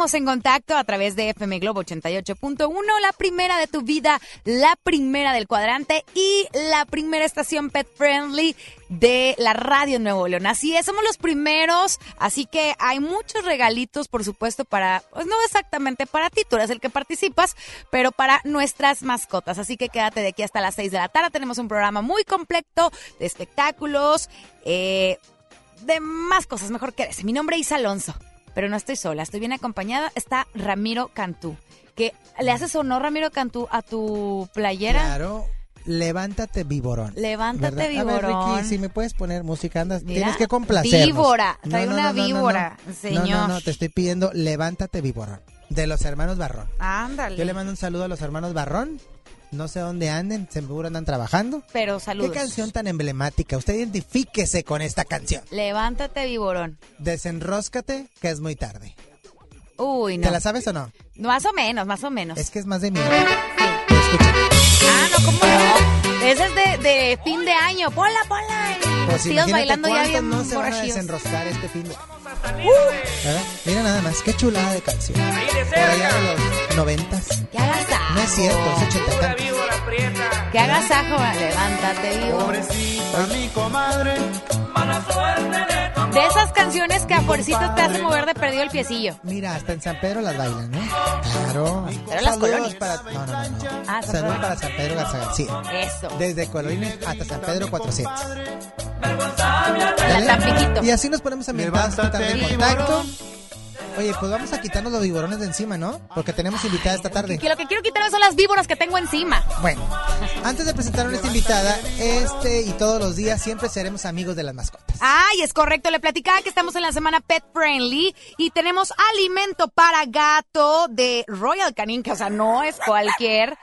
En contacto a través de FM Globo 88.1, la primera de tu vida, la primera del cuadrante y la primera estación pet friendly de la radio Nuevo León. Así es, somos los primeros, así que hay muchos regalitos, por supuesto, para, pues no exactamente para ti, tú eres el que participas, pero para nuestras mascotas. Así que quédate de aquí hasta las 6 de la tarde. Tenemos un programa muy completo de espectáculos, eh, de más cosas, mejor que ese. Mi nombre es Alonso, pero no estoy sola, estoy bien acompañada. Está Ramiro Cantú, que le haces honor, Ramiro Cantú, a tu playera. Claro. Levántate, Viborón. Levántate, ¿verdad? A ver, Viborón. Ricky, si me puedes poner música, andas, Mira, tienes que complacernos. víbora, trae no, una no, no, no, víbora, señor. No, no, no, te estoy pidiendo Levántate, Viborón. De los hermanos Barrón. Ándale. Yo le mando un saludo a los hermanos Barrón. No sé dónde anden, seguro andan trabajando. Pero saludos. Qué canción tan emblemática. Usted identifíquese con esta canción. Levántate, Viborón. Desenróscate, que es muy tarde. Uy, no. ¿Te la sabes o no? Más o menos, más o menos. Es que es más de mí. Sí. Escucha. Ah, no, ¿cómo no? Ese es de, de fin de año. Ponla, ponla. Pues Tíos bailando ya bien no se van a desenroscar este fin de... ¿Verdad? Mira nada más, qué chulada de canción. Por allá de los noventas. Que agasajo. No es cierto, es ochenta. Que agasajo. Levántate, Viborón. mi comadre, mala suerte de De esas canciones que a fuercito te hacen mover de perdido el piecillo. Mira, hasta en San Pedro las bailan, ¿no? Claro. Pero las Saludos colonias. para... No, no, no. no. Ah, San Saludos Pedro. para San Pedro Garza García. Eso. Desde Colonias hasta San Pedro 400. Y así nos ponemos esta tarde en Levántate, contacto. Oye, pues vamos a quitarnos los viborones de encima, ¿no? Porque tenemos invitada esta tarde. Que lo que quiero quitarme son las víboras que tengo encima. Bueno, antes de presentar a nuestra invitada, este y todos los días siempre seremos amigos de las mascotas. Ay, es correcto. Le platicaba que estamos en la semana Pet Friendly y tenemos alimento para gato de Royal Canin, que o sea, no es cualquier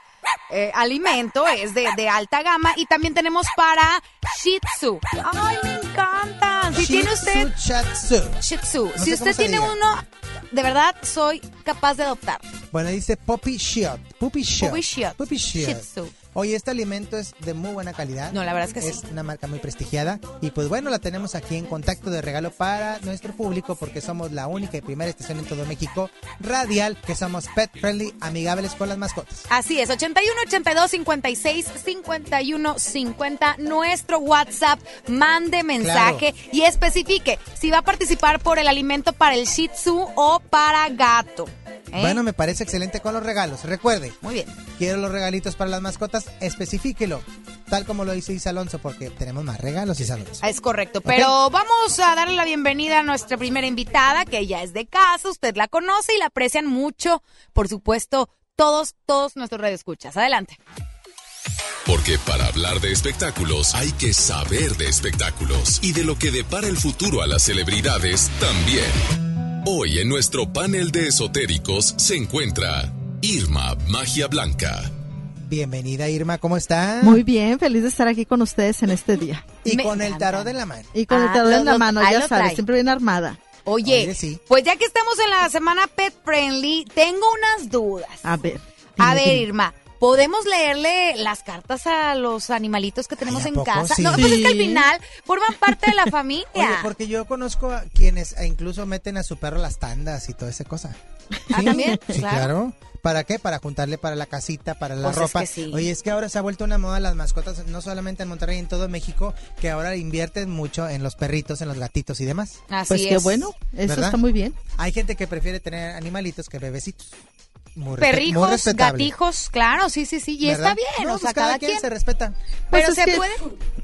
eh, alimento, es de, de alta gama. Y también tenemos para Shih Tzu. Ay, me encantan. Si tiene usted Shih Tzu. Shih Tzu, No si usted tiene diga. uno, de verdad soy capaz de adoptar. Bueno, dice Puppy Shield. Puppy Shield. Puppy Shield. Shih Tzu. Oye, este alimento es de muy buena calidad. No, la verdad es que Es sí. una marca muy prestigiada. Y pues bueno, la tenemos aquí en contacto de regalo para nuestro público porque somos la única y primera estación en todo México radial que somos pet friendly, amigables con las mascotas. Así es, 81 82 56 51 50, nuestro WhatsApp, mande mensaje y especifique si va a participar por el alimento para el Shih Tzu o para gato. ¿Eh? Bueno, me parece excelente con los regalos. Recuerde, Muy bien. quiero los regalitos para las mascotas, especifíquelo. Tal como lo dice Isa Alonso, porque tenemos más regalos, Isa Alonso. Es correcto, pero vamos a darle la bienvenida a nuestra primera invitada, que ya es de casa, usted la conoce y la aprecian mucho, por supuesto, todos, todos nuestros radioescuchas. Adelante. Porque para hablar de espectáculos hay que saber de espectáculos y de lo que depara el futuro a las celebridades también. Hoy en nuestro panel de esotéricos se encuentra Irma Magia Blanca. Bienvenida Irma, ¿cómo está? Muy bien, feliz de estar aquí con ustedes en este día. Y Me con el tarot en la mano. Y con Ah, el tarot lo- en la mano, ya sabes, trae. siempre bien armada. Oye, Oye, sí. pues ya que estamos en la semana Pet Friendly, tengo unas dudas. A ver. A ver, dime. Irma, ¿podemos leerle las cartas a los animalitos que tenemos Ay, ¿a en poco casa? sí? No, pues es que al final forman parte de la familia. Oye, porque yo conozco a quienes incluso meten a su perro las tandas y toda esa cosa. Ah, ¿también? Sí, Claro. claro. ¿Para qué? Para juntarle para la casita, para la Pues es ropa. que sí. Oye, es que ahora se ha vuelto una moda las mascotas, no solamente en Monterrey, en todo México, que ahora invierten mucho en los perritos, en los gatitos y demás. Así Pues qué es. bueno, eso ¿Verdad? está muy bien. Hay gente que prefiere tener animalitos que bebecitos. Muy Perrijos, gatijos, claro, sí, sí, sí. Y ¿verdad? está bien, No, o sea, pues cada, cada, quien, quien. se respeta. Pero Pues se puede.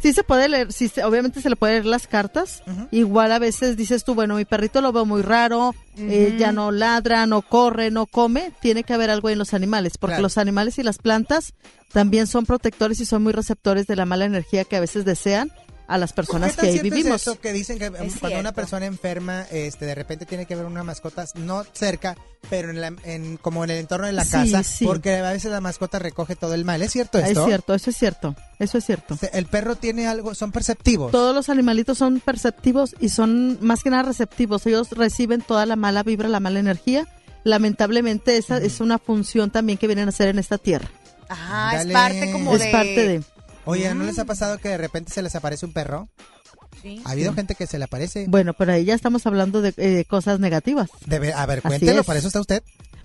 Sí se puede leer, sí, se- obviamente se le puede leer las cartas. Igual a veces dices tú, bueno, mi perrito lo veo muy raro, eh, ya no ladra, no corre, no come. Tiene que haber algo en los animales, porque Claro. los animales y las plantas también son protectores y son muy receptores de la mala energía que a veces desean a las personas ¿Qué que cierto es vivimos. eso que dicen que cuando cierto. una persona enferma, este, de repente tiene que ver una mascota, no cerca, pero en, la- en- como en el entorno de la Sí, casa, sí. porque a veces la mascota recoge todo el mal. ¿Es cierto Es cierto, eso es cierto, eso es cierto. El perro tiene algo, son perceptivos. Todos los animalitos son perceptivos y son más que nada receptivos. Ellos reciben toda la mala vibra, la mala energía. Lamentablemente esa es una función también que vienen a hacer en esta tierra. Ajá, es parte como es de. parte de... Oye, ¿no les ha pasado que de repente se les aparece un perro? Sí. Ha habido gente que se le aparece. Bueno, pero ahí ya estamos hablando de eh, cosas negativas. Debe- a ver, cuéntelo, es. para eso está usted.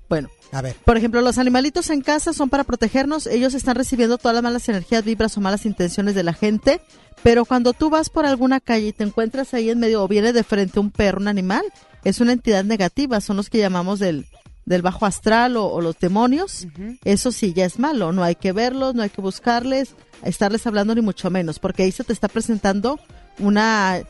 Bueno, A ver. por ejemplo, los animalitos en casa son para protegernos. Ellos están recibiendo todas las malas energías, vibras o malas intenciones de la gente. Pero cuando tú vas por alguna calle y te encuentras ahí en medio o viene de frente un perro, un animal, es una entidad negativa. Son los que llamamos del, del bajo astral o, o los demonios. Eso sí, ya es malo. No hay que verlos, no hay que buscarles, estarles hablando ni mucho menos, porque ahí se te está presentando una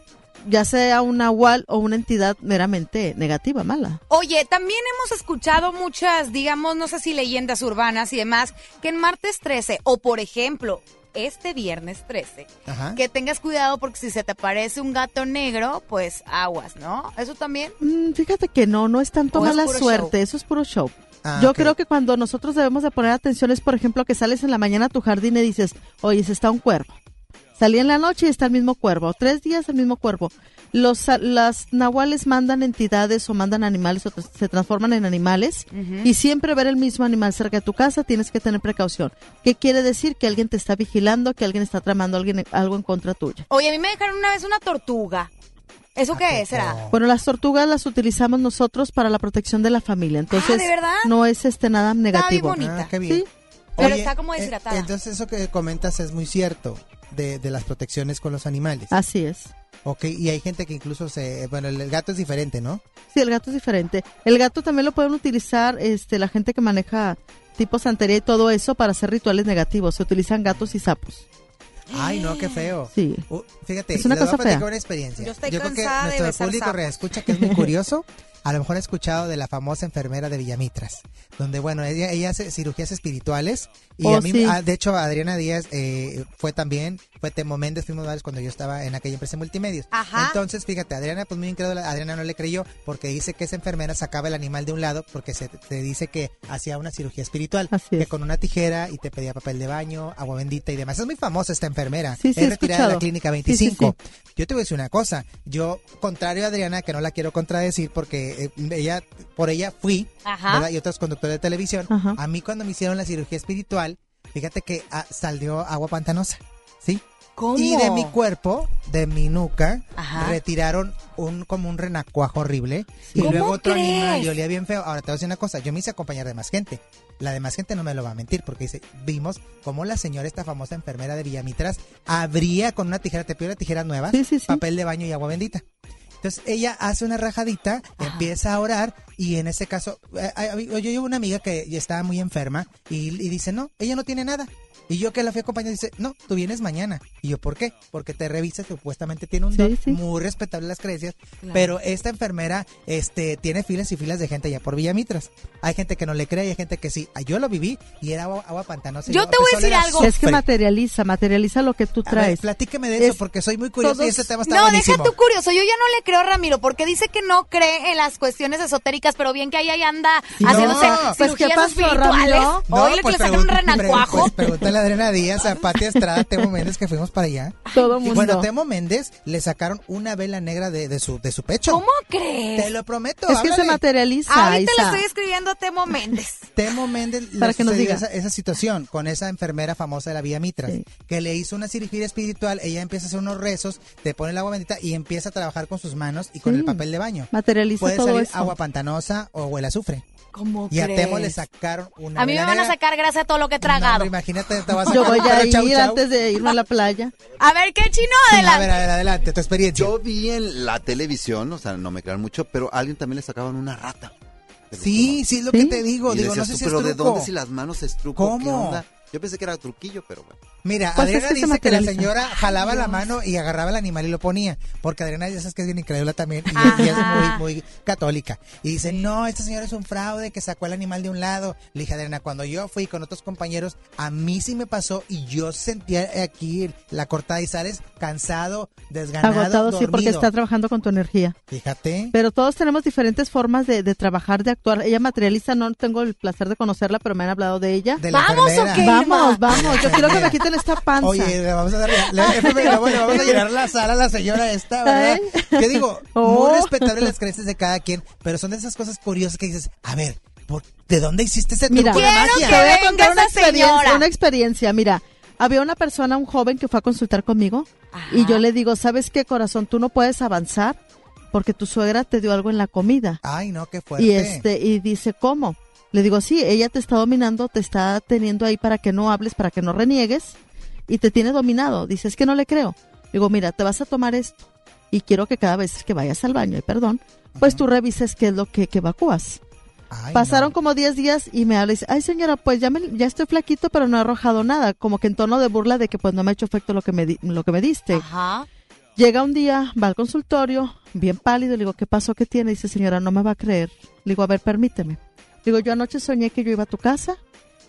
ya sea un nahual o una entidad meramente negativa, mala. Oye, también hemos escuchado muchas, digamos, no sé si leyendas urbanas y demás, que en martes 13 o por ejemplo, este viernes 13, Ajá. que tengas cuidado porque si se te aparece un gato negro, pues aguas, ¿no? Eso también. Mm, fíjate que no, no es tanto ¿O es mala suerte, show? eso es puro show. Ah, Yo creo que cuando nosotros debemos de poner atención es, por ejemplo, que sales en la mañana a tu jardín y dices, oye, se está un cuervo. Salí en la noche y está el mismo cuervo. Tres días el mismo cuervo. Los, las nahuales mandan entidades o mandan animales o se transforman en animales y siempre ver el mismo animal cerca de tu casa tienes que tener precaución. ¿Qué quiere decir? Que alguien te está vigilando, que alguien está tramando alguien, algo en contra tuya. Oye, a mí me dejaron una vez una tortuga. ¿Eso qué es? ¿Será? Bueno, las tortugas las utilizamos nosotros para la protección de la familia. Entonces, Ah, ¿de verdad? no es este nada negativo. bonito. bonita. Ah, qué bien. Sí. Pero está como eh, deshidratada. entonces eso que comentas es muy cierto de, de las protecciones con los animales. Así es. Ok, y hay gente que incluso se... Bueno, el, el gato es diferente, ¿no? Sí, el gato es diferente. El gato también lo pueden utilizar este, la gente que maneja tipo santería y todo eso para hacer rituales negativos. Se utilizan gatos y sapos. Ay, no, qué feo. Sí. Uh, fíjate, Es una les voy a cosa fea. una experiencia. Yo estoy creo que cansada de nuestro besar público sapos. reescucha que es muy curioso. A lo mejor ha escuchado de la famosa enfermera de Villamitras, donde, bueno, ella, ella hace cirugías espirituales y Oh, a mí, sí. ah, de hecho, Adriana Díaz eh, fue también, fue Temo Méndez, fuimos varios cuando yo estaba en aquella empresa de multimedios. Ajá. Entonces, fíjate, Adriana, pues muy incrédula, Adriana no le creyó porque dice que esa enfermera sacaba el animal de un lado porque se te dice que hacía una cirugía espiritual, Así que es. con una tijera y te pedía papel de baño, agua bendita y demás. Es muy famosa esta enfermera. Sí, sí, es retirada de la clínica Sí, sí, 25. Yo te voy a decir una cosa, yo, contrario a Adriana, que no la quiero contradecir porque eh, ella, por ella fui, Ajá. ¿verdad? Y otros conductores de televisión. Ajá. A mí cuando me hicieron la cirugía espiritual, fíjate que ah, salió agua pantanosa, ¿sí? ¿Cómo? Y de mi cuerpo, de mi nuca, Ajá. retiraron un como un renacuajo horrible y ¿Cómo luego otro crees? animal y olía bien feo. Ahora te voy a decir una cosa, yo me hice acompañar de más gente. La demás gente no me lo va a mentir porque dice, vimos cómo la señora, esta famosa enfermera de Villamitras, abría con una tijera, te pido Sí, sí, sí. papel de baño y agua bendita. Entonces ella hace una rajadita, empieza a orar y en ese caso, eh, yo llevo una amiga que ya estaba muy enferma y, y dice, no, ella no tiene nada. Y yo que la fui a acompañar dice, no, tú vienes mañana. Y yo, ¿por qué? Porque te revisas, supuestamente tiene un Sí, don, sí. muy respetable las creencias, Claro. pero esta enfermera este tiene filas y filas de gente allá por Villamitras. Hay gente que no le cree y hay gente que sí. Ah, Yo lo viví y era agua, agua pantanosa. Yo yo te voy a decir algo. Es que materializa, materializa lo que tú A ver, traes. platíqueme de eso Es- porque soy muy curioso y este tema está No, buenísimo. deja tu curioso. Yo ya no le creo a Ramiro porque dice que no cree en las cuestiones esotéricas, pero bien que ahí ahí anda No. haciéndose Pues, ¿qué cirugías pasó, espirituales. Ramiro? Oye, que le sacan un pregun- renacuajo. pre- pues, pregúntale a Adriana Díaz, a Pati Estrada, Temo Méndez que fuimos para allá. Todo Y mundo. bueno, Temo Méndez le sacaron una vela negra de, de su de su pecho. ¿Cómo crees? Te lo prometo. es que se materializa. Ahorita le Isa. estoy escribiendo a Temo Méndez. Temo Méndez Para le que nos diga. esa, esa situación con esa enfermera famosa de la Vía Mitras, Sí. que le hizo una cirugía espiritual, ella empieza a hacer unos rezos, te pone el agua bendita y empieza a trabajar con sus manos y con Sí. el papel de baño. Materializa Puede todo salir eso. agua pantanosa o el azufre. ¿Cómo Y a? Temo le sacaron una A mí me van a sacar gracias a todo lo que he No, tragado. imagínate, te vas a Yo voy a ir chau, chau. antes de irme a la playa. A ver, ¿qué chino? A Adelante. ver, a ver, adelante, tu experiencia. Yo vi en la televisión, o sea, no me crean mucho, pero a alguien también le sacaban una rata. Sí, sí, es lo ¿Sí? que te digo. Y Digo, decías no sé tú, si es pero ¿de truco. dónde si las manos es truco? ¿Qué ¿Cómo? onda? Yo pensé que era truquillo, pero bueno. Mira, Pues Adriana es que se dice que la señora jalaba la mano y agarraba el animal y lo ponía. Porque Adriana ya sabes que es bien incrédula también y, y es muy, muy católica. Y dice, no, esta señora es un fraude que sacó el animal de un lado. Le dije, Adriana, cuando yo fui con otros compañeros, a mí sí me pasó y yo sentía aquí la cortada y sales cansado, desganado, Agotado, sí, porque dormido. está trabajando con tu energía. Fíjate. Pero todos tenemos diferentes formas de, de trabajar, de actuar. Ella materializa, no tengo el placer de conocerla, pero me han hablado de ella. De la ¿Vamos enfermera. o qué? Vamos, vamos. Yo quiero que me quiten esta panza. Oye, le vamos a dar, le, FM, le vamos le vamos a llenar la sala a la señora esta, ¿verdad? Yo digo, Oh. muy respetable las creencias de cada quien, pero son de esas cosas curiosas que dices, a ver, ¿por- ¿de dónde hiciste ese Mira, truco de magia? te voy a contar una experiencia, una experiencia. Mira, había una persona, un joven que fue a consultar conmigo Ajá. y yo le digo, ¿sabes qué, corazón? Tú no puedes avanzar porque tu suegra te dio algo en la comida. Ay, no, qué fuerte. Y este y dice, ¿cómo? Le digo, sí, ella te está dominando, te está teniendo ahí para que no hables, para que no reniegues y te tiene dominado. Dice, es que no le creo. Digo, mira, te vas a tomar esto y quiero que cada vez que vayas al baño, y perdón, pues tú revises qué es lo que, que evacúas. Ay, Pasaron no. como 10 días y me habla y dice, ay señora, pues ya, me, ya estoy flaquito, pero no he arrojado nada, como que en tono de burla de que pues no me ha hecho efecto lo que me, lo que me diste. Ajá. Llega un día, va al consultorio, bien pálido, le digo, ¿qué pasó? ¿Qué tiene? Dice, señora, no me va a creer. Le digo, a ver, permíteme. Digo, yo anoche soñé que yo iba a tu casa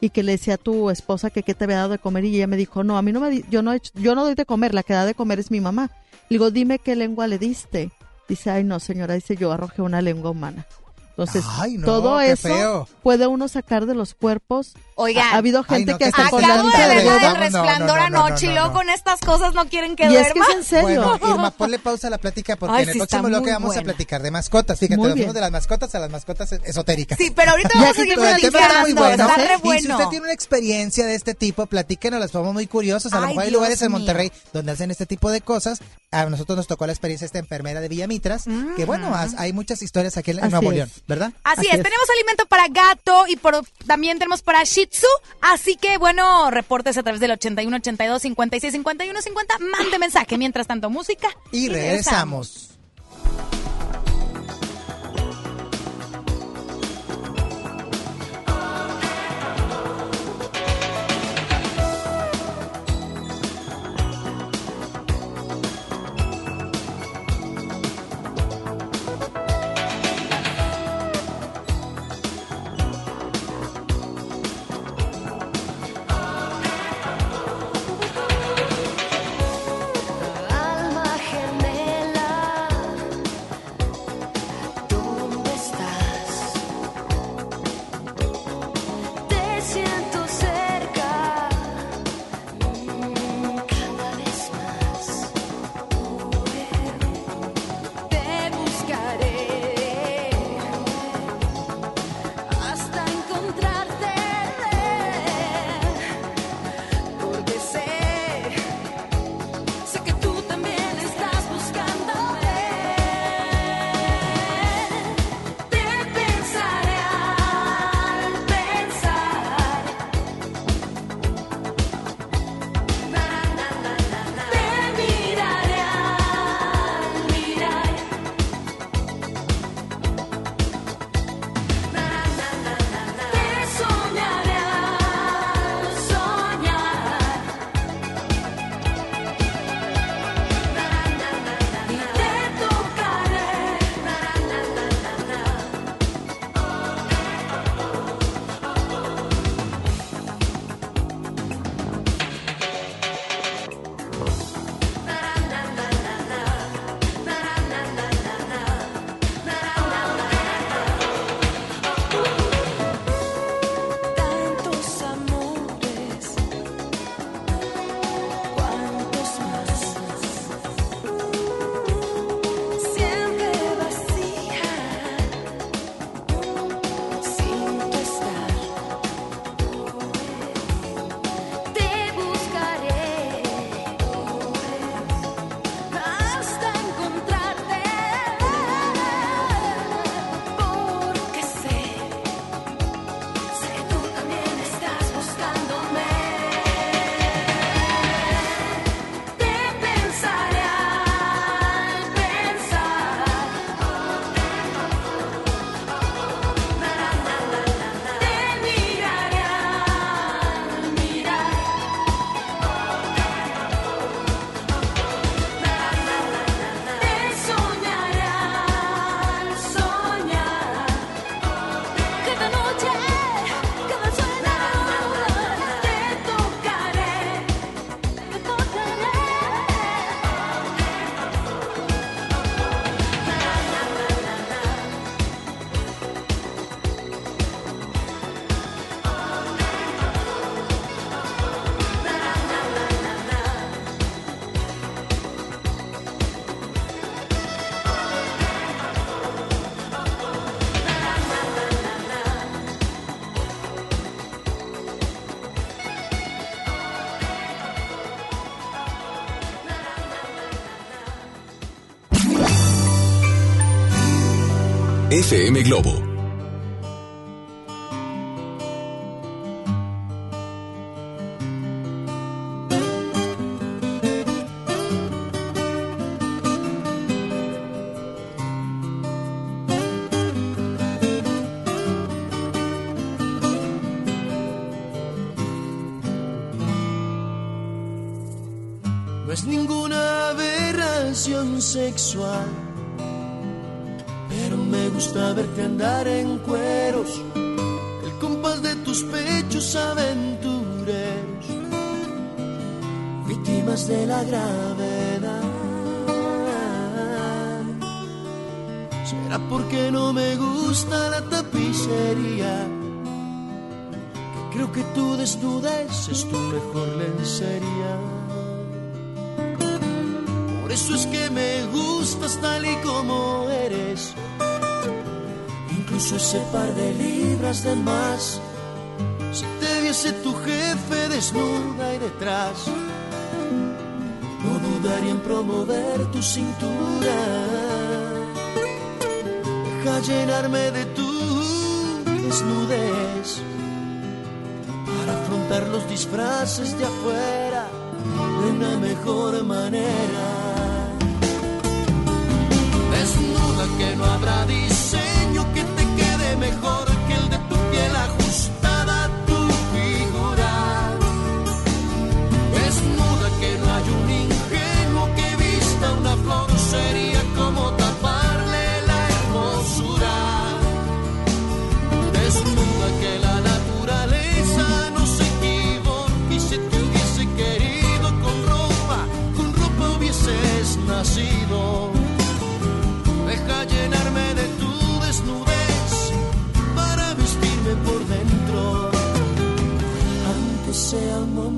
y que le decía a tu esposa que qué te había dado de comer y ella me dijo, no, a mí no me, yo no, he hecho- yo no doy de comer, la que da de comer es mi mamá. Le digo, dime qué lengua le diste. Dice, ay no, señora, dice, yo arrojé una lengua humana. Entonces, Ay, no, todo eso feo. puede uno sacar de los cuerpos. Oigan, ha, ha habido Ay, gente no, que hasta con la de no, resplandor no, no, anoche y luego con estas cosas no quieren que Y es que duerma. es en serio. Bueno, Irma, ponle pausa a la plática porque Ay, en el sí, próximo bloque vamos a platicar de mascotas. Fíjate, nos fuimos de las mascotas a las mascotas esotéricas. Sí, pero ahorita vamos a seguir con el el tema está muy bueno. está re Y si usted tiene una experiencia de este tipo, platíquenos, las somos muy curiosos. A lo mejor hay Dios lugares en. Monterrey donde hacen este tipo de cosas. A nosotros nos tocó la experiencia de esta enfermera de Villamitras, que bueno, has- hay muchas historias aquí en, Nuevo. León, ¿verdad? Así, Así es. es. tenemos alimento para gato y por, también tenemos para Shih Tzu. Así que, bueno, reportes a través del 81 82 56 51 50. Mande mensaje. Mientras tanto, música. Y regresamos. FM Globo. No es ninguna aberración sexual. Gusta verte andar en cueros, el compás de tus pechos aventureros, víctimas de la gravedad. Será porque no me gusta la tapicería. que Creo que tu desnudez es tu mejor lencería. Por eso es que me gustas tal y como eres. Incluso ese par de libras de más. Si te viese tu jefe desnuda y detrás, no dudaría en promover tu cintura. Deja llenarme de tu desnudez para afrontar los disfraces de afuera de una mejor manera. Mejor que el de tu piel ajustada a tu figura. Desnuda que no hay un ingenuo que vista una flor sería como taparle la hermosura. Desnuda que la naturaleza no se equivoque y si te hubiese querido con ropa, con ropa hubieses nacido.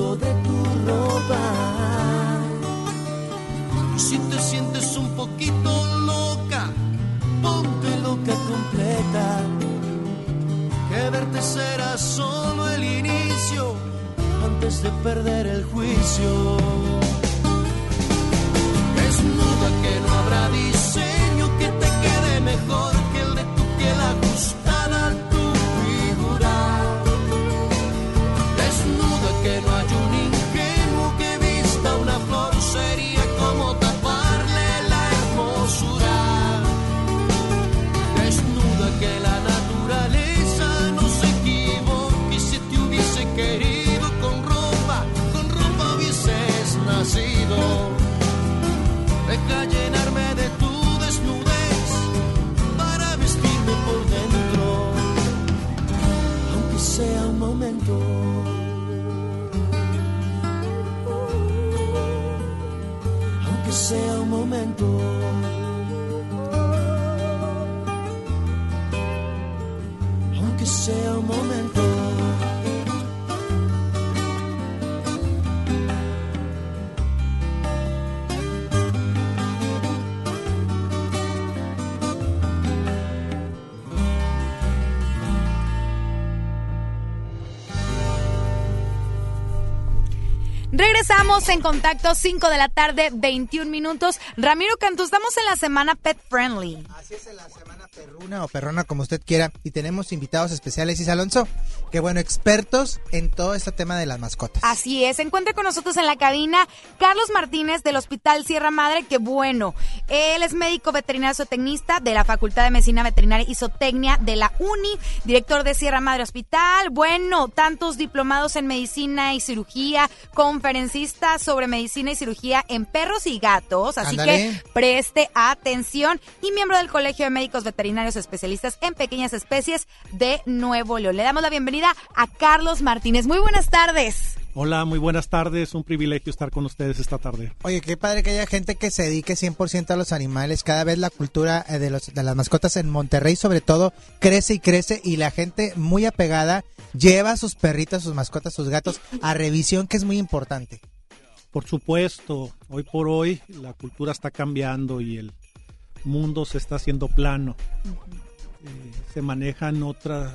de tu ropa. Y si te sientes un poquito loca, ponte loca completa que verte será solo el inicio antes de perder el juicio. Aunque sea un momento. aunque sea un momento. Regresamos en contacto 5 de la tarde, 21 minutos. Ramiro Cantú, estamos en la semana Pet Friendly. Así es en la semana perruna o perrona, como usted quiera. Y tenemos invitados especiales, y Alonso, que bueno, expertos en todo este tema de las mascotas. Así es, se encuentra con nosotros en la cabina Carlos Martínez del Hospital Sierra Madre, que bueno, él es médico veterinario zootecnista de la Facultad de Medicina Veterinaria y Zootecnia de la UNI, director de Sierra Madre Hospital, bueno, tantos diplomados en medicina y cirugía, conferencista sobre medicina y cirugía en perros y gatos, así que preste atención y miembro del Colegio de Médicos Veterinarios Especialistas en Pequeñas Especies de Nuevo León. Le damos la bienvenida a Carlos Martínez. Muy buenas tardes. Hola, muy buenas tardes. Un privilegio estar con ustedes esta tarde. Oye, qué padre que haya gente que se dedique 100% a los animales. Cada vez la cultura eh, de, los, de las mascotas en Monterrey, sobre todo, crece y crece. Y la gente muy apegada lleva a sus perritas, sus mascotas, sus gatos a revisión, que es muy importante. Por supuesto, hoy por hoy la cultura está cambiando y el mundo se está haciendo plano. Eh, se manejan otras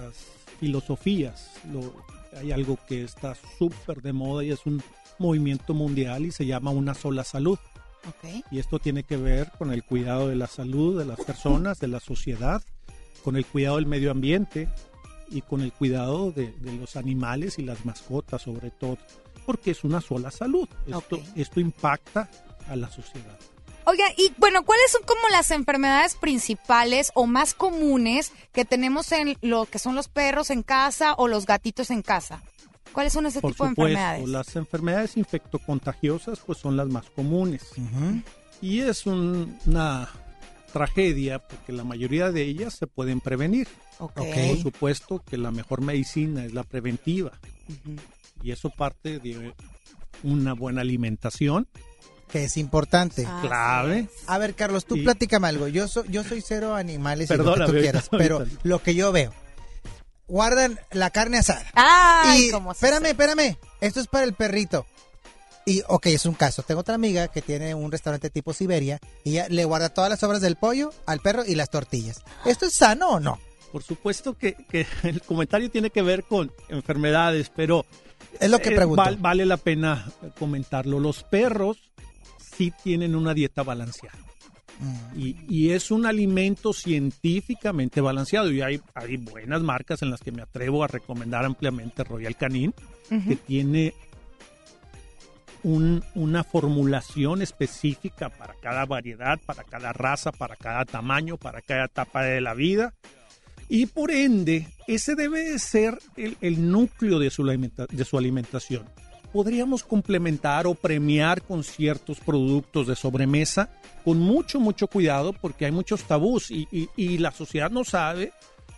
filosofías. Lo- hay algo que está súper de moda y es un movimiento mundial y se llama una sola salud. Y esto tiene que ver con el cuidado de la salud de las personas, de la sociedad, con el cuidado del medio ambiente y con el cuidado de, de los animales y las mascotas sobre todo, porque es una sola salud. Esto, esto impacta a la sociedad. Oiga, y bueno, ¿cuáles son como las enfermedades principales o más comunes que tenemos en lo que son los perros en casa o los gatitos en casa? ¿Cuáles son ese Por tipo de enfermedades? las enfermedades infectocontagiosas pues son las más comunes. Y es un- una tragedia porque la mayoría de ellas se pueden prevenir. Por supuesto que la mejor medicina es la preventiva. Y eso parte de una buena alimentación Que es importante. Ah, clave. A ver, Carlos, tú Y- platícame algo. Yo, so- yo soy cero animales y lo que tú ahorita- quieras, ahorita. pero lo que yo veo. Guardan la carne asada. Ay, y, cómo se espérame, espérame. Esto es para el perrito. Y, ok, es un caso. Tengo otra amiga que tiene un restaurante tipo Siberia y ella le guarda todas las sobras del pollo al perro y las tortillas. ¿Esto es sano o no? Por supuesto que, que el comentario tiene que ver con enfermedades, pero Es lo que eh, pregunto. val- vale la pena comentarlo. Los perros sí tienen una dieta balanceada. Mm. Y, y es un alimento científicamente balanceado. Y hay, hay buenas marcas en las que me atrevo a recomendar ampliamente Royal Canin, que tiene un- una formulación específica para cada variedad, para cada raza, para cada tamaño, para cada etapa de la vida. Y por ende, ese debe de ser el, el núcleo de su, alimenta- de su alimentación. Podríamos complementar o premiar con ciertos productos de sobremesa con mucho, mucho cuidado porque hay muchos tabús y, y- y la sociedad no sabe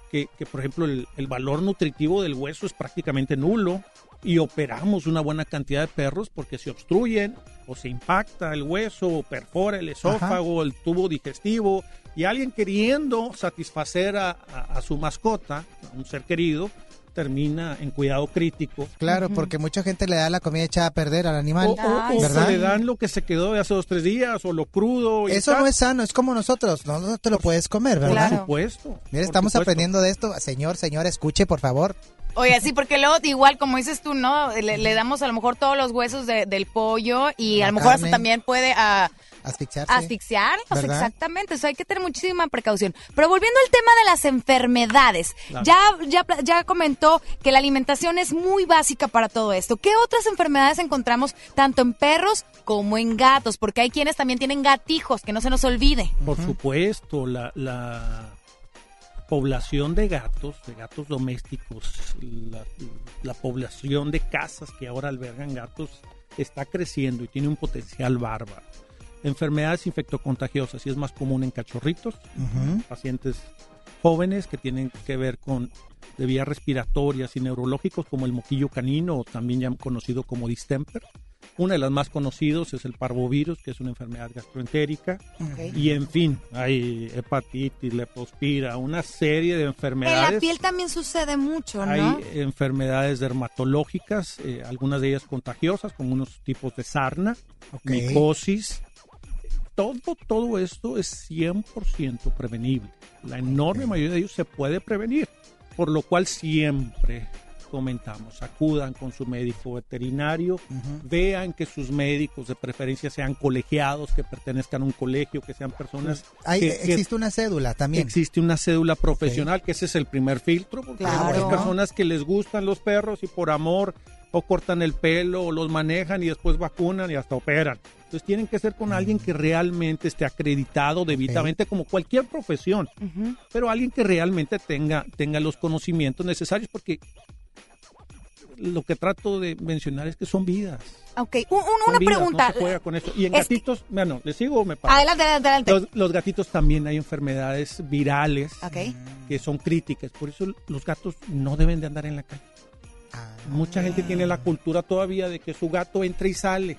que, que, por ejemplo, el, el valor nutritivo del hueso es prácticamente nulo y operamos una buena cantidad de perros porque se obstruyen o se impacta el hueso o perfora el esófago, el tubo digestivo y alguien queriendo satisfacer a, a- a su mascota, a un ser querido, termina en cuidado crítico. Claro, porque mucha gente le da la comida echada a perder al animal. O, o- Ay, o ¿verdad? le dan lo que se quedó de hace dos, tres días o lo crudo. y Eso tal. no es sano, es como nosotros. No, no te lo puedes comer, Por ¿verdad? Claro. supuesto. Mira, por estamos supuesto. aprendiendo de esto. Señor, señora, escuche, por favor. Oye, sí, porque luego igual, como dices tú, ¿no? Le, le damos a lo mejor todos los huesos de- del pollo y La a lo mejor carne. hasta también puede ah, Asfixiarse. asfixiarlos, ¿Verdad? exactamente. Eso hay que tener muchísima precaución. Pero volviendo al tema de las enfermedades, Claro. ya, ya, ya comentó que la alimentación es muy básica para todo esto. ¿Qué otras enfermedades encontramos tanto en perros como en gatos? Porque hay quienes también tienen gatijos, que no se nos olvide. Por supuesto, la, la población de gatos, de gatos domésticos, la, la población de casas que ahora albergan gatos está creciendo y tiene un potencial bárbaro. Enfermedades infectocontagiosas y es más común en cachorritos, pacientes jóvenes que tienen que ver con de vías respiratorias y neurológicos como el moquillo canino o también ya conocido como distemper. Una de las más conocidos es el parvovirus, que es una enfermedad gastroentérica. Y en fin, hay hepatitis, lepospira, una serie de En enfermedades. la piel también sucede mucho, ¿no? Hay enfermedades dermatológicas, eh, algunas de ellas contagiosas, como unos tipos de sarna, micosis. Todo, todo esto es 100% prevenible. La enorme mayoría de ellos se puede prevenir, por lo cual siempre comentamos, acudan con su médico veterinario, vean que sus médicos de preferencia sean colegiados, que pertenezcan a un colegio, que sean personas Hay- que- que existe una cédula también. Existe una cédula profesional, que ese es el primer filtro, porque Claro. hay personas que les gustan los perros y por amor o cortan el pelo o los manejan y después vacunan y hasta operan. Entonces tienen que ser con alguien que realmente esté acreditado debidamente como cualquier profesión, pero alguien que realmente tenga, tenga los conocimientos necesarios porque lo que trato de mencionar es que son vidas. Ok, un- un- Son una vidas, pregunta. No se juega con eso. Y en Es que- gatitos, bueno, ¿les sigo o me paro? Adelante, adelante, adelante. Los, los gatitos también hay enfermedades virales que son críticas. Por eso los gatos no deben de andar en la calle. Ah. Mucha gente tiene la cultura todavía de que su gato entra y sale.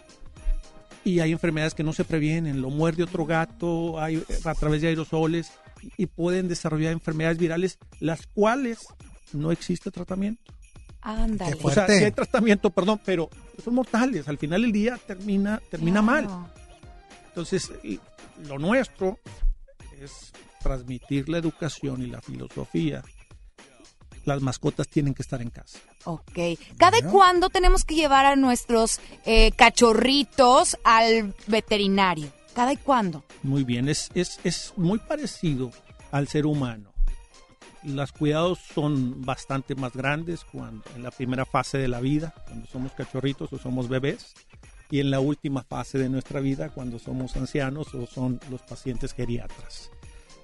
Y hay enfermedades que no se previenen. Lo muerde otro gato hay, a través de aerosoles y pueden desarrollar enfermedades virales, las cuales no existe tratamiento. Ándale. O sea, sí hay tratamiento, perdón, pero son mortales. Al final del día termina, termina mal. Entonces, lo nuestro es transmitir la educación y la filosofía. Las mascotas tienen que estar en casa. Ok. ¿Cada Bueno. cuándo tenemos que llevar a nuestros eh, cachorritos al veterinario? ¿Cada y cuándo? Muy bien, es, es, es muy parecido al ser humano. Los cuidados son bastante más grandes cuando en la primera fase de la vida, cuando somos cachorritos o somos bebés, y en la última fase de nuestra vida, cuando somos ancianos o son los pacientes geriatras.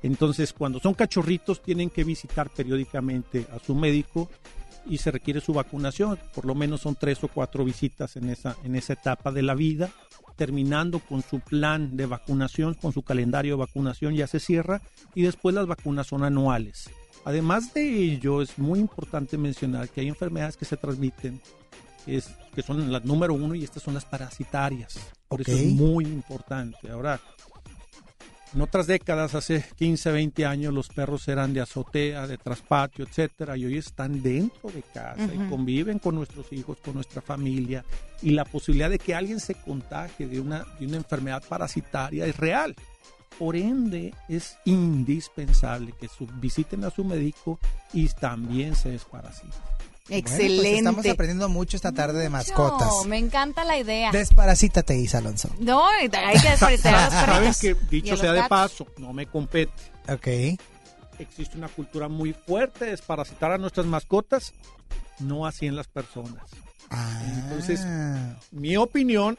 Entonces, cuando son cachorritos, tienen que visitar periódicamente a su médico y se requiere su vacunación. Por lo menos son tres o cuatro visitas en esa, en esa etapa de la vida, terminando con su plan de vacunación, con su calendario de vacunación ya se cierra y después las vacunas son anuales. Además de ello, es muy importante mencionar que hay enfermedades que se transmiten, que, es, que son las número uno y estas son las parasitarias. Por eso Ok. es muy importante. Ahora, en otras décadas, hace 15, 20 años, los perros eran de azotea, de traspatio, etcétera, y hoy están dentro de casa y Ujú. conviven con nuestros hijos, con nuestra familia, y la posibilidad de que alguien se contagie de una, de una enfermedad parasitaria es real. Por ende, es indispensable que su- visiten a su médico y también se desparasiten. Bueno, Excelente. pues estamos aprendiendo mucho esta tarde de mascotas. No, me encanta la idea. Desparasítate, Isa Alonso. No, hay que desparasitar perritos. que, dicho sea de gatos. paso, no me compete. Ok. Existe una cultura muy fuerte de desparasitar a nuestras mascotas, no así en las personas. Ah. Entonces, mi opinión,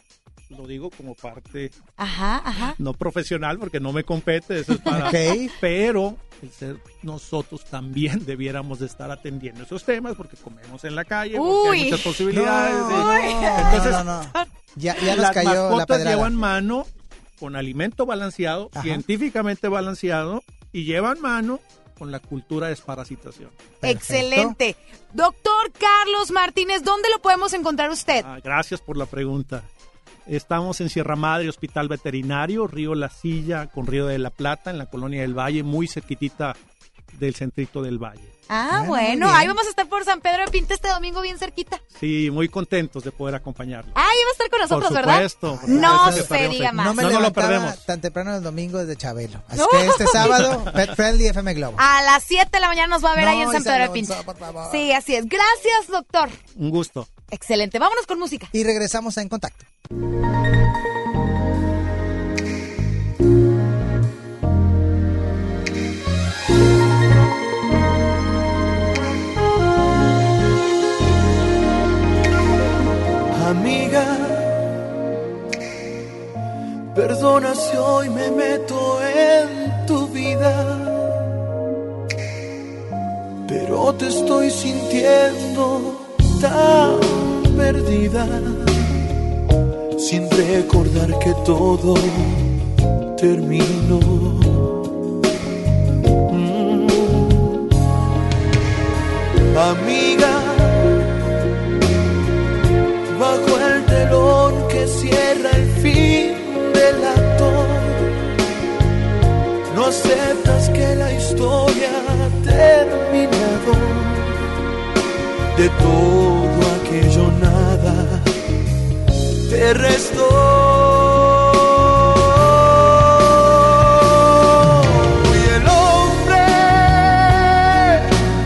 lo digo como parte Ajá, ajá. no profesional porque no me compete, eso es para... Ok. Pero el ser- nosotros también debiéramos de estar atendiendo esos temas porque comemos en la calle, porque Uy. hay muchas posibilidades. No, de- no, Entonces, no, no. Ya, ya nos las cayó la mascotas pedrada. llevan mano con alimento balanceado, Ajá. científicamente balanceado, y llevan mano con la cultura de desparasitación. Perfecto. Excelente. Doctor Carlos Martínez, ¿dónde lo podemos encontrar usted? Ah, gracias por la pregunta. Estamos en Sierra Madre, Hospital Veterinario, Río La Silla, con Río de la Plata, en la colonia del Valle, muy cerquitita del centrito del Valle. Ah, Ah, bueno, ahí vamos a estar por San Pedro de Pinta este domingo bien cerquita. Sí, muy contentos de poder acompañarlo. Ah, iba a estar con nosotros, por ¿verdad? supuesto. por No se diga más. No me no, no lo perdemos. tan temprano el domingo desde Chabelo. Así No. que este sábado, Pet Friendly FM Globo. A las 7 de la mañana nos va a ver No, ahí en San Pedro de Pinta. por favor. Sí, así es. Gracias, doctor. Un gusto. Excelente. Vámonos con música. Y regresamos a En Contacto. Amiga, perdona si hoy me meto en tu vida, pero te estoy sintiendo perdida, sin recordar que todo terminó. Mm. Amiga, bajo el telón que cierra el fin del acto. No aceptas que la historia ha terminado. De todo aquello nada te restó. Y el hombre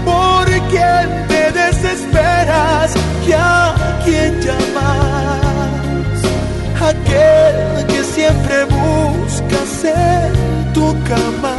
por quien te desesperas y a quien llamas, aquel que siempre buscas en tu cama.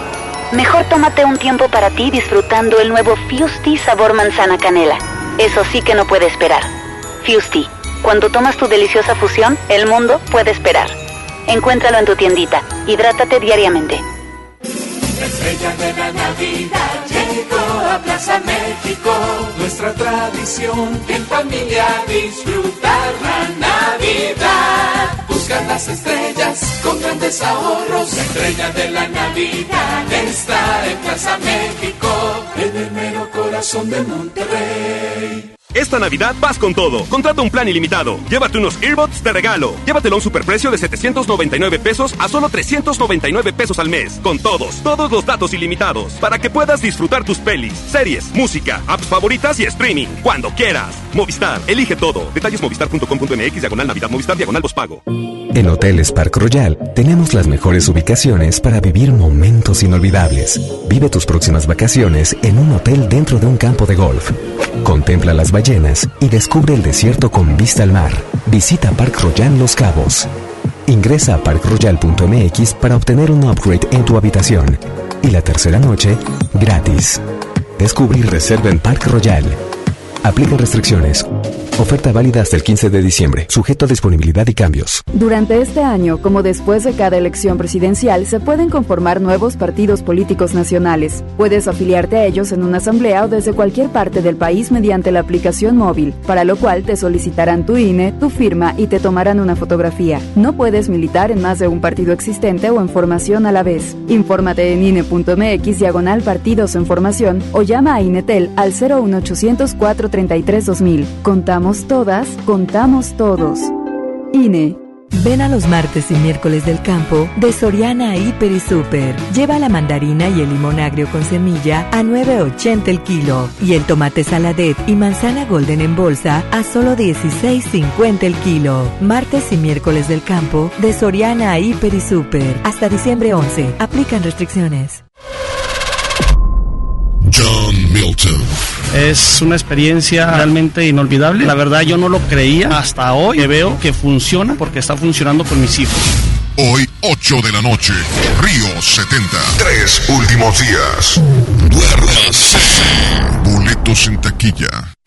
Mejor tómate un tiempo para ti disfrutando el nuevo Fusti sabor manzana canela. Eso sí que no puede esperar. Fusti, cuando tomas tu deliciosa fusión, el mundo puede esperar. Encuéntralo en tu tiendita. Hidrátate diariamente. La estrella de la Navidad llegó a Plaza México. Nuestra tradición en familia disfrutar la Navidad. Las estrellas con grandes ahorros. La estrella de la Navidad está en Plaza México. En el mero corazón de Monterrey. Esta Navidad vas con todo. Contrata un plan ilimitado. Llévate unos earbuds de regalo. Llévatelo a un superprecio de 799 pesos a solo 399 pesos al mes. Con todos, todos los datos ilimitados. Para que puedas disfrutar tus pelis, series, música, apps favoritas y streaming. Cuando quieras. Movistar, elige todo. Detalles movistar.com.mx, diagonal Navidad, Movistar, diagonal pago. En Hoteles Park Royal tenemos las mejores ubicaciones para vivir momentos inolvidables. Vive tus próximas vacaciones en un hotel dentro de un campo de golf. Contempla las y descubre el desierto con vista al mar. Visita Park Royal Los Cabos. Ingresa a parkroyal.mx para obtener un upgrade en tu habitación. Y la tercera noche, gratis. Descubre y reserva en Park Royal. Aplica restricciones. Oferta válida hasta el 15 de diciembre, sujeto a disponibilidad y cambios. Durante este año, como después de cada elección presidencial, se pueden conformar nuevos partidos políticos nacionales. Puedes afiliarte a ellos en una asamblea o desde cualquier parte del país mediante la aplicación móvil, para lo cual te solicitarán tu INE, tu firma y te tomarán una fotografía. No puedes militar en más de un partido existente o en formación a la vez. Infórmate en INE.mx diagonal partidos en formación o llama a INETEL al 01800 433 2000. Contamos todas, contamos todos. INE. Ven a los martes y miércoles del campo de Soriana Hiper y Super. Lleva la mandarina y el limón agrio con semilla a 9.80 el kilo y el tomate saladet y manzana golden en bolsa a solo 16.50 el kilo. Martes y miércoles del campo de Soriana Hiper y Super. Hasta diciembre 11. Aplican restricciones. John Milton. Es una experiencia realmente inolvidable. La verdad yo no lo creía hasta hoy. Me veo que funciona porque está funcionando con mis hijos. Hoy, 8 de la noche, Río 70. Tres últimos días. Duérmase. Boletos en taquilla.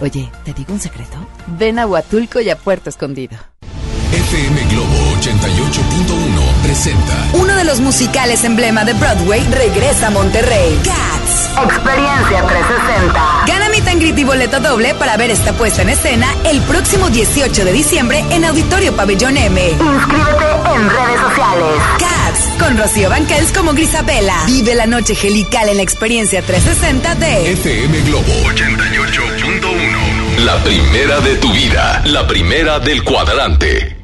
Oye, ¿te digo un secreto? Ven a Huatulco y a Puerto Escondido. FM Globo 88.1 presenta Uno de los musicales emblema de Broadway regresa a Monterrey. Cats. Experiencia 360. Gana mi tangrit y boleto doble para ver esta puesta en escena el próximo 18 de diciembre en Auditorio Pabellón M. Inscríbete en redes sociales. Cats, con Rocío Banquels como Grisabela. Vive la noche gelical en la experiencia 360 de FM Globo 88.1. La primera de tu vida, la primera del cuadrante.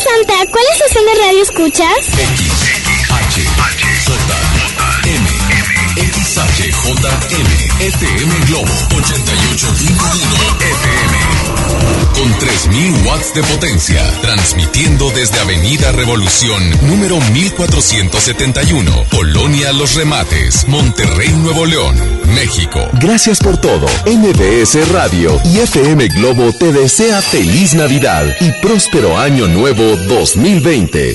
Santa, ¿cuál estación de radio escuchas? H, J, M, XHJM, FM Globo 88.1 FM. Con 3000 watts de potencia, transmitiendo desde Avenida Revolución, número 1471, Colonia Los Remates, Monterrey, Nuevo León, México. Gracias por todo. MBS Radio y FM Globo te desea feliz Navidad y próspero año nuevo 2020.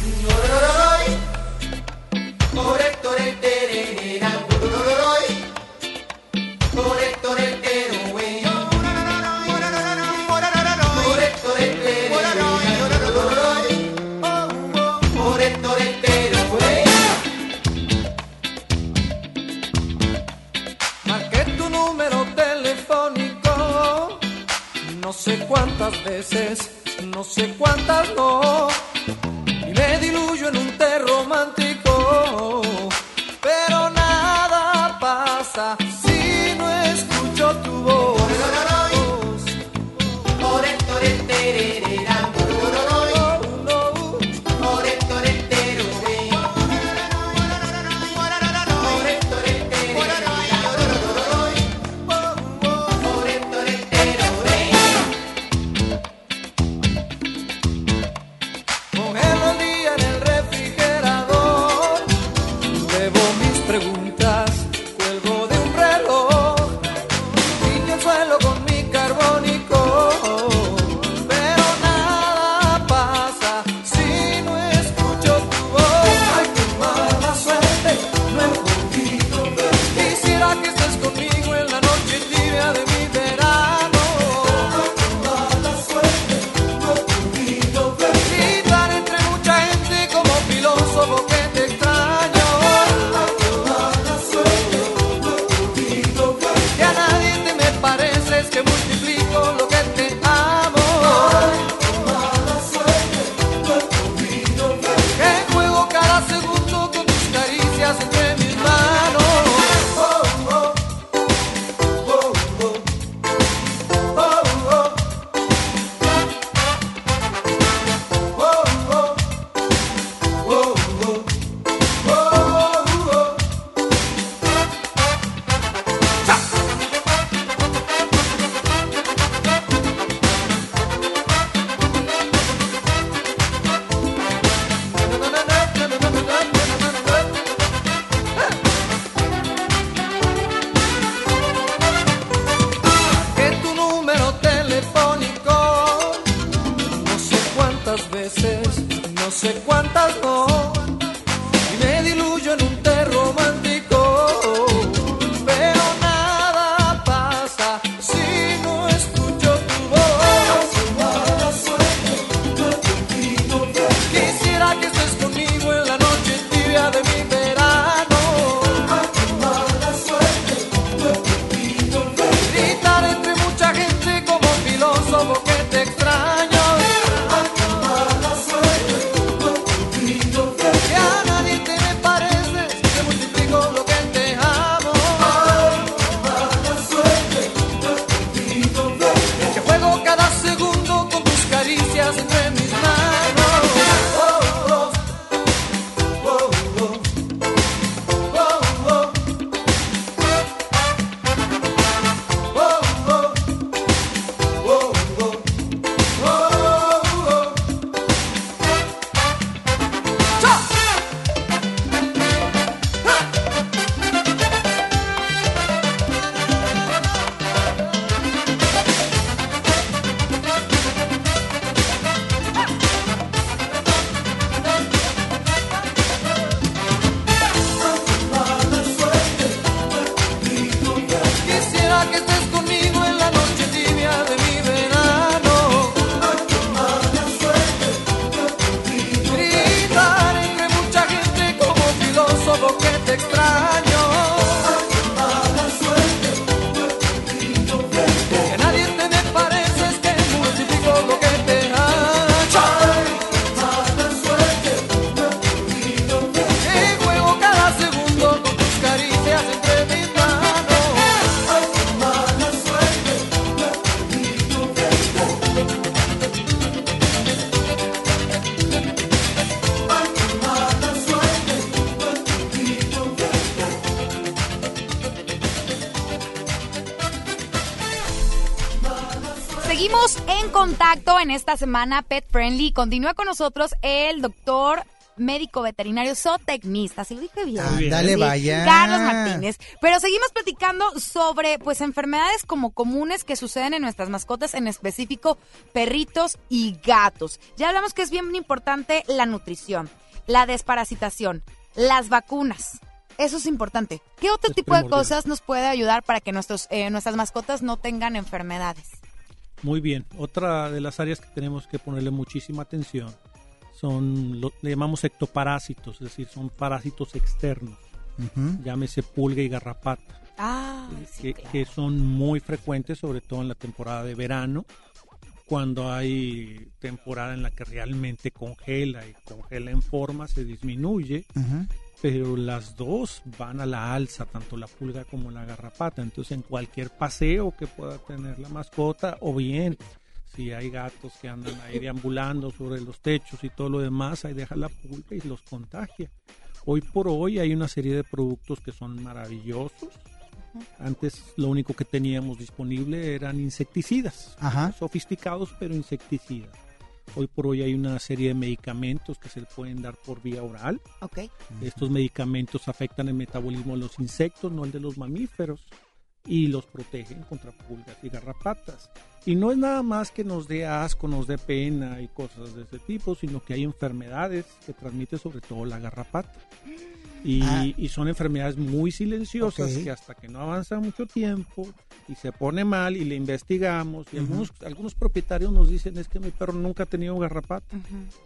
en contacto en esta semana Pet Friendly. Continúa con nosotros el doctor médico veterinario zootecnista, si lo dije bien. Ándale, Sí, vaya. Carlos Martínez. Pero seguimos platicando sobre pues enfermedades como comunes que suceden en nuestras mascotas, en específico perritos y gatos. Ya hablamos que es bien importante la nutrición, la desparasitación, las vacunas. Eso es importante. ¿Qué otro tipo de cosas nos puede ayudar para que nuestros, eh, nuestras mascotas no tengan enfermedades? Muy bien. Otra de las áreas que tenemos que ponerle muchísima atención son, lo, le llamamos ectoparásitos, es decir, son parásitos externos. Llámese pulga y garrapata. Ah, que, que son muy frecuentes, sobre todo en la temporada de verano, cuando hay temporada en la que realmente congela y congela en forma, se disminuye, pero las dos van a la alza, tanto la pulga como la garrapata. Entonces, en cualquier paseo que pueda tener la mascota, o bien si hay gatos que andan ahí deambulando sobre los techos y todo lo demás, ahí deja la pulga y los contagia. Hoy por hoy hay una serie de productos que son maravillosos. Antes lo único que teníamos disponible eran insecticidas, Ajá. sofisticados pero insecticidas. Hoy por hoy hay una serie de medicamentos que se le pueden dar por vía oral. Ok. Estos medicamentos afectan el metabolismo de los insectos, no el de los mamíferos, y los protegen contra pulgas y garrapatas. Y no es nada más que nos dé asco, nos dé pena y cosas de ese tipo, sino que hay enfermedades que transmite sobre todo la garrapata. Y, Ah. y son enfermedades muy silenciosas que hasta que no avanza mucho tiempo y se pone mal y le investigamos y algunos, algunos propietarios nos dicen es que mi perro nunca ha tenido garrapata.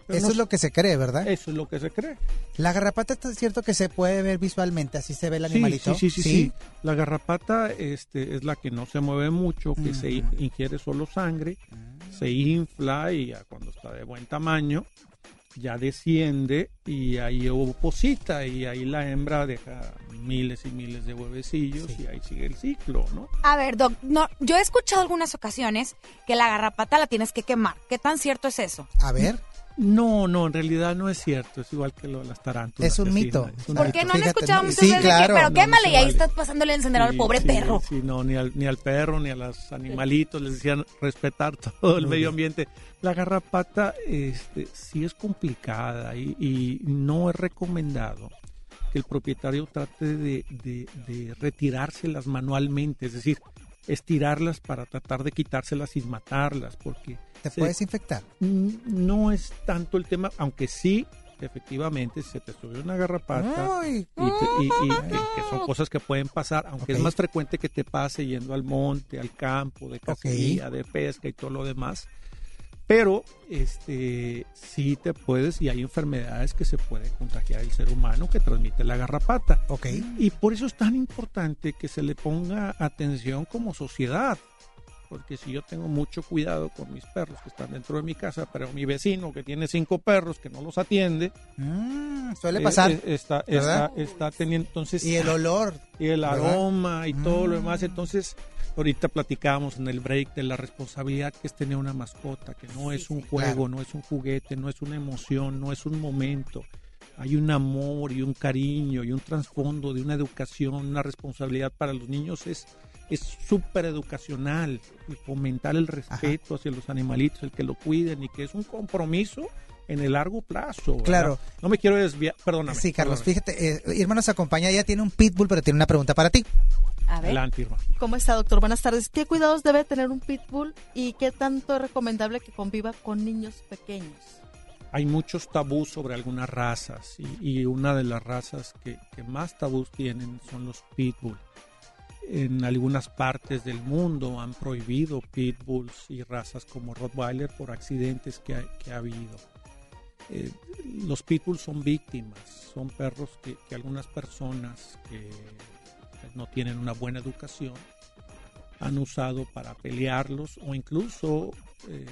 Eso no es lo que se cree, ¿verdad? Eso es lo que se cree. La garrapata es cierto que se puede ver visualmente, así se ve el animalito. Sí, sí, sí, sí. La garrapata este, es la que no se mueve mucho, que se ingiere solo sangre, se infla y ya cuando está de buen tamaño ya desciende y ahí oposita y ahí la hembra deja miles y miles de huevecillos y ahí sigue el ciclo, ¿no? A ver, Doc, no, yo he escuchado algunas ocasiones que la garrapata la tienes que quemar. ¿Qué tan cierto es eso? A ver. No, no, en realidad no es cierto, es igual que lo de las tarántulas. Es un sí, mito. un ¿Por mito. qué no han escuchado muchas sí, veces que, pero No, quémale no y ahí vale. estás pasándole el encendedor al Sí, pobre sí, perro? Sí, no, ni al, ni al perro, ni a los animalitos les decían respetar todo el Muy medio bien. ambiente. La garrapata este, sí es complicada y, y no es recomendado que el propietario trate de, de- de retirárselas manualmente, es decir, estirarlas para tratar de quitárselas sin matarlas, porque... ¿Te se- puedes infectar? Mm, No es tanto el tema, aunque sí, efectivamente, si se te sube una garrapata Ay. y, te- y- y que, son cosas que pueden pasar, aunque es más frecuente que te pase yendo al monte, al campo, de cacería, de pesca y todo lo demás. Pero este sí te puedes y hay enfermedades que se puede contagiar el ser humano que transmite la garrapata. Ok. Y por eso es tan importante que se le ponga atención como sociedad. Porque si yo tengo mucho cuidado con mis perros que están dentro de mi casa, pero mi vecino que tiene cinco perros que no los atiende, Mm, suele eh, pasar. eh, está, está, está teniendo entonces Y el olor. y el ¿verdad? aroma y todo lo Mm. demás. Entonces, ahorita platicábamos en el break de la responsabilidad que es tener una mascota, que no es un juego, no es un juguete, no es una emoción, no es un momento. Hay un amor y un cariño y un trasfondo de una educación, una responsabilidad para los niños es es súper educacional y fomentar el respeto hacia los animalitos, el que lo cuiden y que es un compromiso en el largo plazo. ¿verdad? Claro. No me quiero desviar, perdóname. Sí, Carlos, perdóname. fíjate, eh, Irma nos acompaña, ella tiene un pitbull, pero tiene una pregunta para ti. A ver. Adelante, Irma. ¿Cómo está, doctor? Buenas tardes. ¿Qué cuidados debe tener un pitbull y qué tanto es recomendable que conviva con niños pequeños? hay muchos tabús sobre algunas razas y, y una de las razas que, que más tabús tienen son los pitbull. En algunas partes del mundo han prohibido pitbulls y razas como Rottweiler por accidentes que ha, que ha habido. Eh, los pitbulls son víctimas, son perros que, que algunas personas que no tienen una buena educación han usado para pelearlos o incluso eh,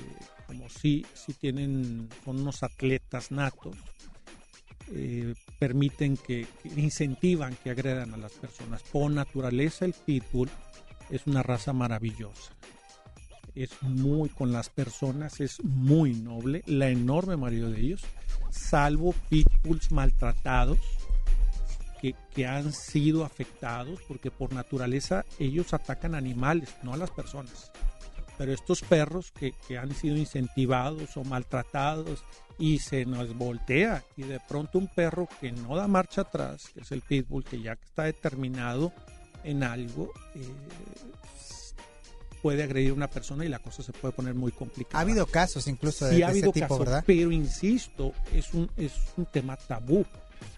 como si, si tienen son unos atletas natos eh, permiten que, que incentivan que agredan a las personas. Por naturaleza el pitbull es una raza maravillosa. Es muy con las personas es muy noble la enorme mayoría de ellos salvo pitbulls maltratados que, que han sido afectados porque por naturaleza ellos atacan animales, no a las personas. Pero estos perros que, que han sido incentivados o maltratados y se nos voltea y de pronto un perro que no da marcha atrás, que es el pitbull, que ya está determinado en algo, eh, puede agredir a una persona y la cosa se puede poner muy complicada. Ha habido casos incluso de, Sí de ha ese habido tipo, casos, ¿verdad? pero insisto, es un, es un tema tabú.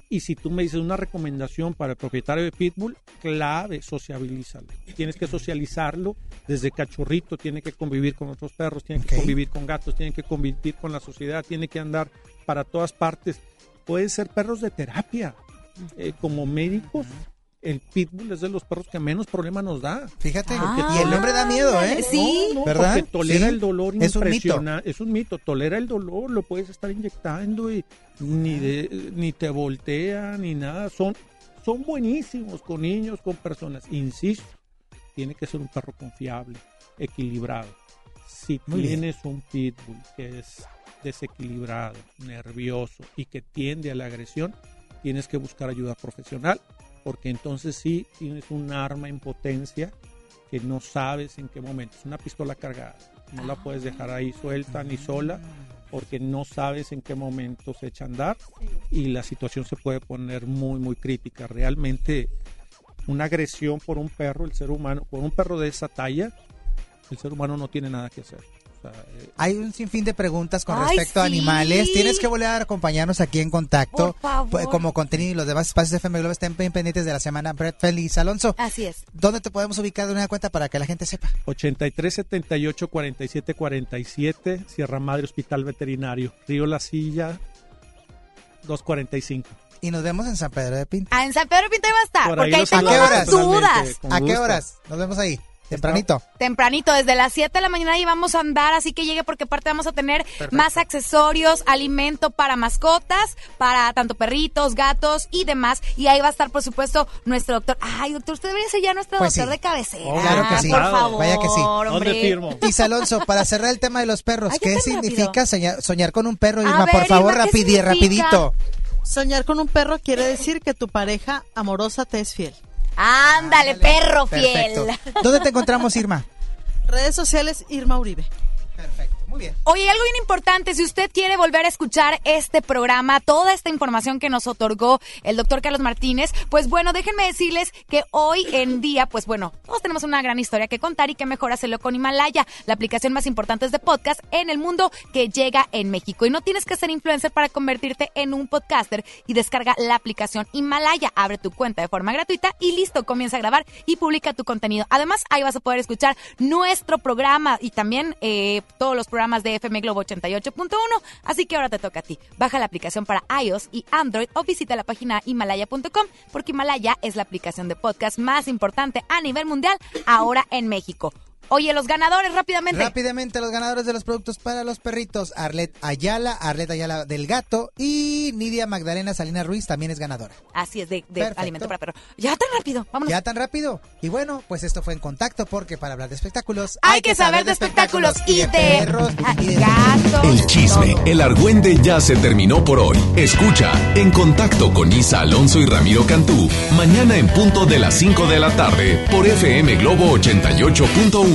Y si tú me dices una recomendación para el propietario de Pitbull, clave, sociabilízalo. Tienes que socializarlo desde cachorrito, tiene que convivir con otros perros, tiene que convivir con gatos, tiene que convivir con la sociedad, tiene que andar para todas partes. Pueden ser perros de terapia. Eh, como médicos, el Pitbull es de los perros que menos problema nos da. Fíjate, Porque y el nombre da miedo, ¿eh? Sí. no, no, ¿Verdad? Porque tolera Sí. el dolor Es un mito. impresionante. Es un mito. Tolera el dolor, lo puedes estar inyectando y ni, de- ni te voltea ni nada. Son, son buenísimos con niños, con personas. Insisto, tiene que ser un perro confiable, equilibrado. Si Muy bien. tienes un pitbull que es desequilibrado, nervioso y que tiende a la agresión, tienes que buscar ayuda profesional porque entonces sí tienes un arma en potencia que no sabes en qué momento. Es una pistola cargada. No la puedes dejar ahí suelta ni sola porque no sabes en qué momento se echa a andar y la situación se puede poner muy, muy crítica. Realmente una agresión por un perro, el ser humano, por un perro de esa talla, el ser humano no tiene nada que hacer. Hay un sinfín de preguntas con Ay, respecto a sí. animales. Tienes que volver a acompañarnos aquí en contacto. Por favor. Pues, Como contenido y los demás espacios de FM Globo estén bien pendientes de la semana. Brett Feliz. Alonso, Así es. ¿dónde te podemos ubicar de una cuenta para que la gente sepa? 83 78 47 47 Sierra Madre Hospital Veterinario Río La Silla 245 Y nos vemos en San Pedro de Pinto. Ah, en San Pedro Pinto iba a estar, Por porque ahí ahí tengo ¿A qué unas horas? dudas. ¿A qué horas? Nos vemos ahí. Tempranito. Tempranito, desde las 7 de la mañana y vamos a andar, así que llegue porque aparte vamos a tener más accesorios, alimento para mascotas, para tanto perritos, gatos y demás. Y ahí va a estar, por supuesto, nuestro doctor. Ay, doctor, usted debería ser ya nuestro Pues doctor sí. de cabecera. Oh, Claro que sí. Por favor, Vaya que sí. ¿Dónde firmo? Isa Alonso, para cerrar el tema de los perros, Ay, ¿qué significa soñar, soñar con un perro? A Irma, ver, por favor, Irma, ¿qué rapidi, significa? rapidito. Soñar con un perro quiere decir que tu pareja amorosa te es fiel. Ándale, perro Perfecto. fiel. ¿Dónde te encontramos, Irma? Redes sociales, Irma Uribe. Perfecto, Oye, algo bien importante, si usted quiere volver a escuchar este programa, toda esta información que nos otorgó el doctor Carlos Martínez, pues bueno, déjenme decirles que hoy en día, pues bueno, todos tenemos una gran historia que contar y que mejor hacerlo con Himalaya, la aplicación más importante de podcast en el mundo que llega en México. Y no tienes que ser influencer para convertirte en un podcaster y descarga la aplicación Himalaya, abre tu cuenta de forma gratuita y listo, comienza a grabar y publica tu contenido. Además, ahí vas a poder escuchar nuestro programa y también eh, todos los programas de FM Globo 88.1, así que ahora te toca a ti. Baja la aplicación para iOS y Android o visita la página himalaya.com porque Himalaya es la aplicación de podcast más importante a nivel mundial ahora en México. Oye, los ganadores rápidamente. Rápidamente, los ganadores de los productos para los perritos. Arlet Ayala, Arlet Ayala del gato y Nidia Magdalena Salinas Ruiz también es ganadora. Así es, de, de alimento para perro. Ya tan rápido, vámonos. Ya tan rápido. Y bueno, pues esto fue en contacto porque para hablar de espectáculos Hay que saber de espectáculos y de perros y de gatos. El chisme, el argüende ya se terminó por hoy. Escucha En Contacto con Isa Alonso y Ramiro Cantú, mañana en punto de las 5 de la tarde por FM Globo 88.1.